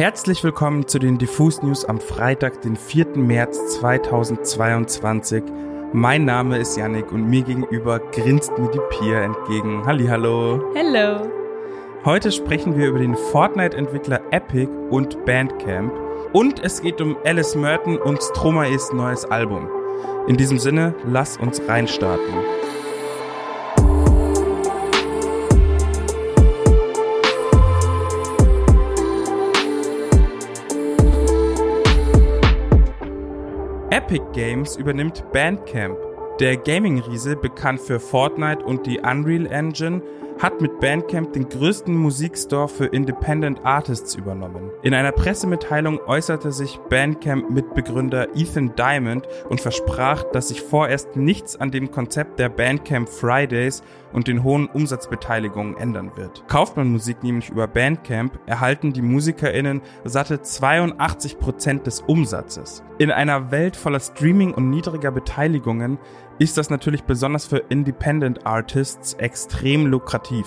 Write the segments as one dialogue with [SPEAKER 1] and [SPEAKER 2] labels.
[SPEAKER 1] Herzlich willkommen zu den Diffus News am Freitag, den 4. März 2022. Mein Name ist Yannick und mir gegenüber grinst mir die Pia entgegen. Hallihallo.
[SPEAKER 2] Hello.
[SPEAKER 1] Heute sprechen wir über den Fortnite-Entwickler Epic und Bandcamp. Und es geht um Alice Merton und Stromae's neues Album. In diesem Sinne, lass uns reinstarten. Epic Games übernimmt Bandcamp. Der Gaming-Riese, bekannt für Fortnite und die Unreal Engine, hat mit Bandcamp den größten Musikstore für Independent Artists übernommen. In einer Pressemitteilung äußerte sich Bandcamp-Mitbegründer Ethan Diamond und versprach, dass sich vorerst nichts an dem Konzept der Bandcamp Fridays und den hohen Umsatzbeteiligungen ändern wird. Kauft man Musik nämlich über Bandcamp, erhalten die MusikerInnen satte 82% des Umsatzes. In einer Welt voller Streaming und niedriger Beteiligungen ist das natürlich besonders für Independent Artists extrem lukrativ.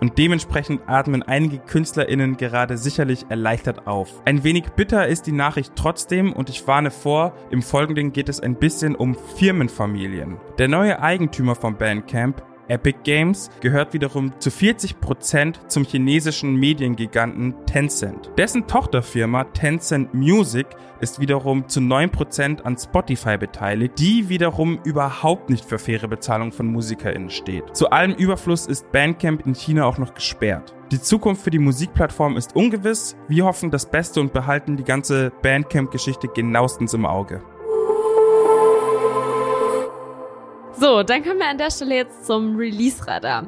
[SPEAKER 1] Und dementsprechend atmen einige KünstlerInnen gerade sicherlich erleichtert auf. Ein wenig bitter ist die Nachricht trotzdem und ich warne vor, im Folgenden geht es ein bisschen um Firmenfamilien. Der neue Eigentümer von Bandcamp, Epic Games gehört wiederum zu 40% zum chinesischen Mediengiganten Tencent. Dessen Tochterfirma Tencent Music ist wiederum zu 9% an Spotify beteiligt, die wiederum überhaupt nicht für faire Bezahlung von MusikerInnen steht. Zu allem Überfluss ist Bandcamp in China auch noch gesperrt. Die Zukunft für die Musikplattform ist ungewiss. Wir hoffen das Beste und behalten die ganze Bandcamp-Geschichte genauestens im Auge.
[SPEAKER 2] So, dann kommen wir an der Stelle jetzt zum Release-Radar.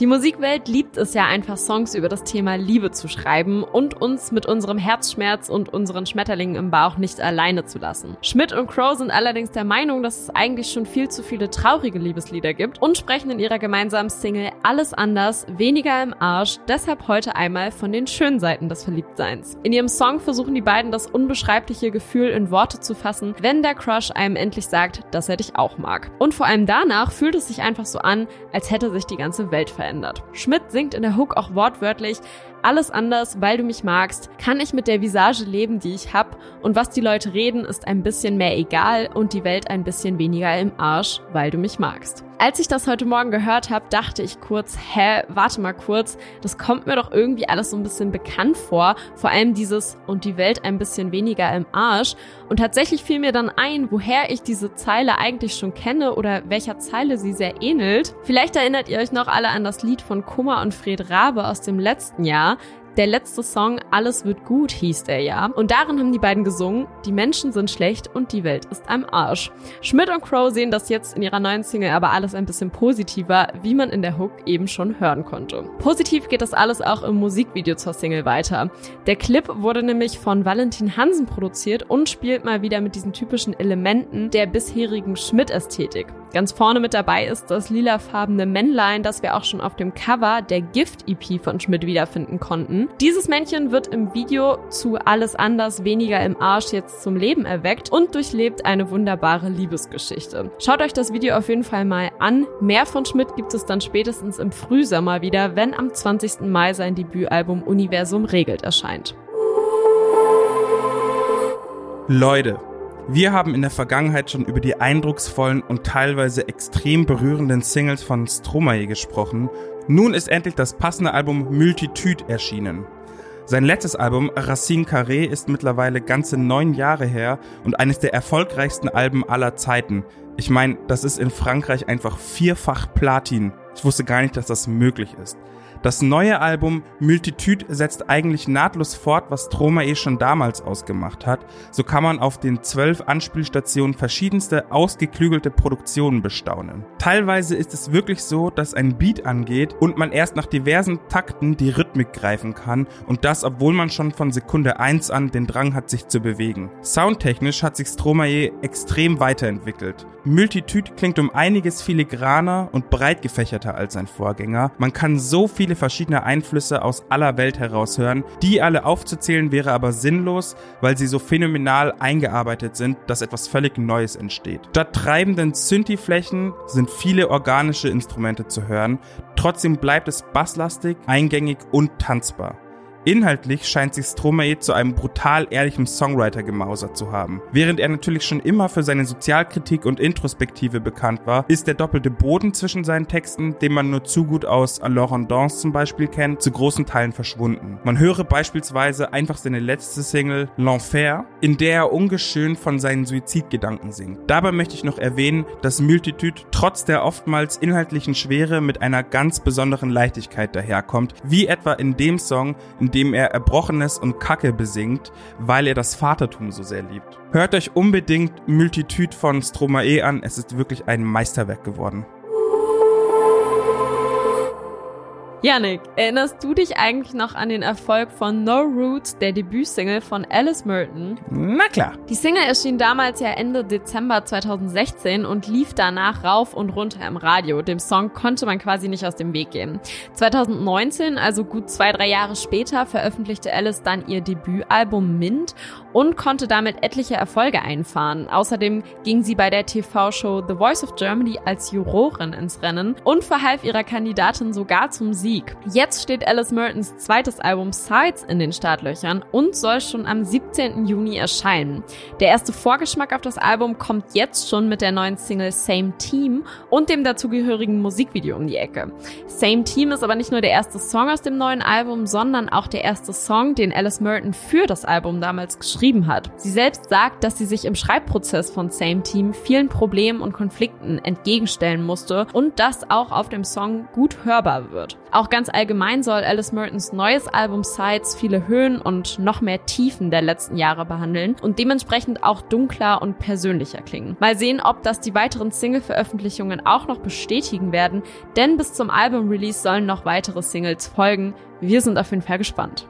[SPEAKER 2] Die Musikwelt liebt es ja einfach, Songs über das Thema Liebe zu schreiben und uns mit unserem Herzschmerz und unseren Schmetterlingen im Bauch nicht alleine zu lassen. Schmidt und Crow sind allerdings der Meinung, dass es eigentlich schon viel zu viele traurige Liebeslieder gibt und sprechen in ihrer gemeinsamen Single Alles anders, weniger im Arsch, deshalb heute einmal von den schönen Seiten des Verliebtseins. In ihrem Song versuchen die beiden das unbeschreibliche Gefühl in Worte zu fassen, wenn der Crush einem endlich sagt, dass er dich auch mag. Und vor allem danach fühlt es sich einfach so an, als hätte sich die ganze Welt verändert verändert. Schmidt singt in der Hook auch wortwörtlich, alles anders, weil du mich magst, kann ich mit der Visage leben, die ich hab und was die Leute reden, ist ein bisschen mehr egal und die Welt ein bisschen weniger im Arsch, weil du mich magst. Als ich das heute Morgen gehört habe, dachte ich kurz, hä, warte mal kurz, das kommt mir doch irgendwie alles so ein bisschen bekannt vor, vor allem dieses und die Welt ein bisschen weniger im Arsch. Und tatsächlich fiel mir dann ein, woher ich diese Zeile eigentlich schon kenne oder welcher Zeile sie sehr ähnelt. Vielleicht erinnert ihr euch noch alle an das Lied von Kummer und Fred Rabe aus dem letzten Jahr. 있습니다. Der letzte Song Alles wird gut hieß der ja. Und darin haben die beiden gesungen, die Menschen sind schlecht und die Welt ist am Arsch. Schmidt und Crow sehen das jetzt in ihrer neuen Single aber alles ein bisschen positiver, wie man in der Hook eben schon hören konnte. Positiv geht das alles auch im Musikvideo zur Single weiter. Der Clip wurde nämlich von Valentin Hansen produziert und spielt mal wieder mit diesen typischen Elementen der bisherigen Schmidt-Ästhetik. Ganz vorne mit dabei ist das lilafarbene Männlein, das wir auch schon auf dem Cover der Gift-EP von Schmidt wiederfinden konnten. Dieses Männchen wird im Video zu Alles anders, weniger im Arsch jetzt zum Leben erweckt und durchlebt eine wunderbare Liebesgeschichte. Schaut euch das Video auf jeden Fall mal an. Mehr von Schmidt gibt es dann spätestens im Frühsommer wieder, wenn am 20. Mai sein Debütalbum Universum regelt erscheint.
[SPEAKER 1] Leute, wir haben in der Vergangenheit schon über die eindrucksvollen und teilweise extrem berührenden Singles von Stromae gesprochen. Nun ist endlich das passende Album Multitude erschienen. Sein letztes Album Racine Carré ist mittlerweile ganze neun Jahre her und eines der erfolgreichsten Alben aller Zeiten. Ich meine, das ist in Frankreich einfach vierfach Platin. Ich wusste gar nicht, dass das möglich ist. Das neue Album Multitude setzt eigentlich nahtlos fort, was Stromae schon damals ausgemacht hat. So kann man auf den zwölf Anspielstationen verschiedenste ausgeklügelte Produktionen bestaunen. Teilweise ist es wirklich so, dass ein Beat angeht und man erst nach diversen Takten die Rhythmik greifen kann und das, obwohl man schon von Sekunde 1 an den Drang hat, sich zu bewegen. Soundtechnisch hat sich Stromae extrem weiterentwickelt. Multitude klingt um einiges filigraner und breit gefächerter als sein Vorgänger. Man kann so viele viele verschiedene Einflüsse aus aller Welt heraushören. Die alle aufzuzählen wäre aber sinnlos, weil sie so phänomenal eingearbeitet sind, dass etwas völlig Neues entsteht. Statt treibenden Synthi-Flächen sind viele organische Instrumente zu hören. Trotzdem bleibt es basslastig, eingängig und tanzbar. Inhaltlich scheint sich Stromae zu einem brutal ehrlichen Songwriter gemausert zu haben. Während er natürlich schon immer für seine Sozialkritik und Introspektive bekannt war, ist der doppelte Boden zwischen seinen Texten, den man nur zu gut aus Alors en Danse zum Beispiel kennt, zu großen Teilen verschwunden. Man höre beispielsweise einfach seine letzte Single L'Enfer, in der er ungeschönt von seinen Suizidgedanken singt. Dabei möchte ich noch erwähnen, dass Multitude trotz der oftmals inhaltlichen Schwere mit einer ganz besonderen Leichtigkeit daherkommt, wie etwa in dem Song, in dem er Erbrochenes und Kacke besingt, weil er das Vatertum so sehr liebt. Hört euch unbedingt Multitude von Stromae an, es ist wirklich ein Meisterwerk geworden.
[SPEAKER 2] Janik, erinnerst du dich eigentlich noch an den Erfolg von No Roots, der Debütsingle von Alice Merton?
[SPEAKER 1] Na klar.
[SPEAKER 2] Die Single erschien damals ja Ende Dezember 2016 und lief danach rauf und runter im Radio. Dem Song konnte man quasi nicht aus dem Weg gehen. 2019, also gut zwei, drei Jahre später, veröffentlichte Alice dann ihr Debütalbum Mint und konnte damit etliche Erfolge einfahren. Außerdem ging sie bei der TV-Show The Voice of Germany als Jurorin ins Rennen und verhalf ihrer Kandidatin sogar zum Sieg Musik. Jetzt steht Alice Mertons zweites Album Sides in den Startlöchern und soll schon am 17. Juni erscheinen. Der erste Vorgeschmack auf das Album kommt jetzt schon mit der neuen Single Same Team und dem dazugehörigen Musikvideo um die Ecke. Same Team ist aber nicht nur der erste Song aus dem neuen Album, sondern auch der erste Song, den Alice Merton für das Album damals geschrieben hat. Sie selbst sagt, dass sie sich im Schreibprozess von Same Team vielen Problemen und Konflikten entgegenstellen musste und das auch auf dem Song gut hörbar wird. Auch ganz allgemein soll Alice Mertons neues Album Sides viele Höhen und noch mehr Tiefen der letzten Jahre behandeln und dementsprechend auch dunkler und persönlicher klingen. Mal sehen, ob das die weiteren Single-Veröffentlichungen auch noch bestätigen werden, denn bis zum Album-Release sollen noch weitere Singles folgen. Wir sind auf jeden Fall gespannt.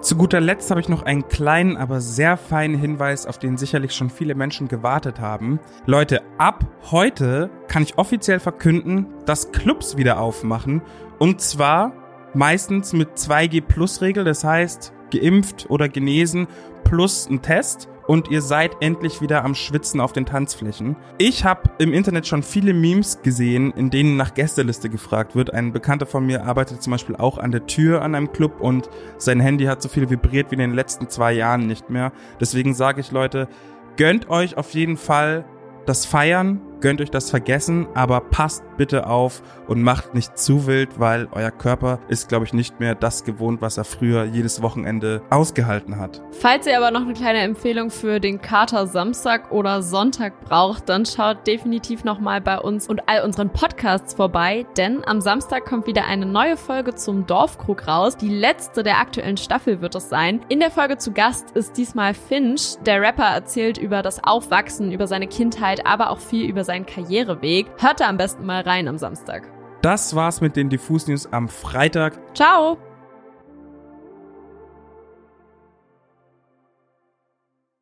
[SPEAKER 1] Zu guter Letzt habe ich noch einen kleinen, aber sehr feinen Hinweis, auf den sicherlich schon viele Menschen gewartet haben. Leute, ab heute kann ich offiziell verkünden, dass Clubs wieder aufmachen. Und zwar meistens mit 2G Plus Regel, das heißt geimpft oder genesen plus ein Test und ihr seid endlich wieder am Schwitzen auf den Tanzflächen. Ich habe im Internet schon viele Memes gesehen, in denen nach Gästeliste gefragt wird. Ein Bekannter von mir arbeitet zum Beispiel auch an der Tür an einem Club und sein Handy hat so viel vibriert wie in den letzten zwei Jahren nicht mehr. Deswegen sage ich Leute, gönnt euch auf jeden Fall das Feiern, gönnt euch das Vergessen, aber passt bitte auf und macht nicht zu wild, weil euer Körper ist, glaube ich, nicht mehr das gewohnt, was er früher jedes Wochenende ausgehalten hat.
[SPEAKER 2] Falls ihr aber noch eine kleine Empfehlung für den Kater Samstag oder Sonntag braucht, dann schaut definitiv nochmal bei uns und all unseren Podcasts vorbei, denn am Samstag kommt wieder eine neue Folge zum Dorfkrug raus. Die letzte der aktuellen Staffel wird es sein. In der Folge zu Gast ist diesmal Finch. Der Rapper erzählt über das Aufwachsen, über seine Kindheit, aber auch viel über seinen Karriereweg. Hört da am besten mal rein am Samstag.
[SPEAKER 1] Das war's mit den Diffus News am Freitag.
[SPEAKER 2] Ciao!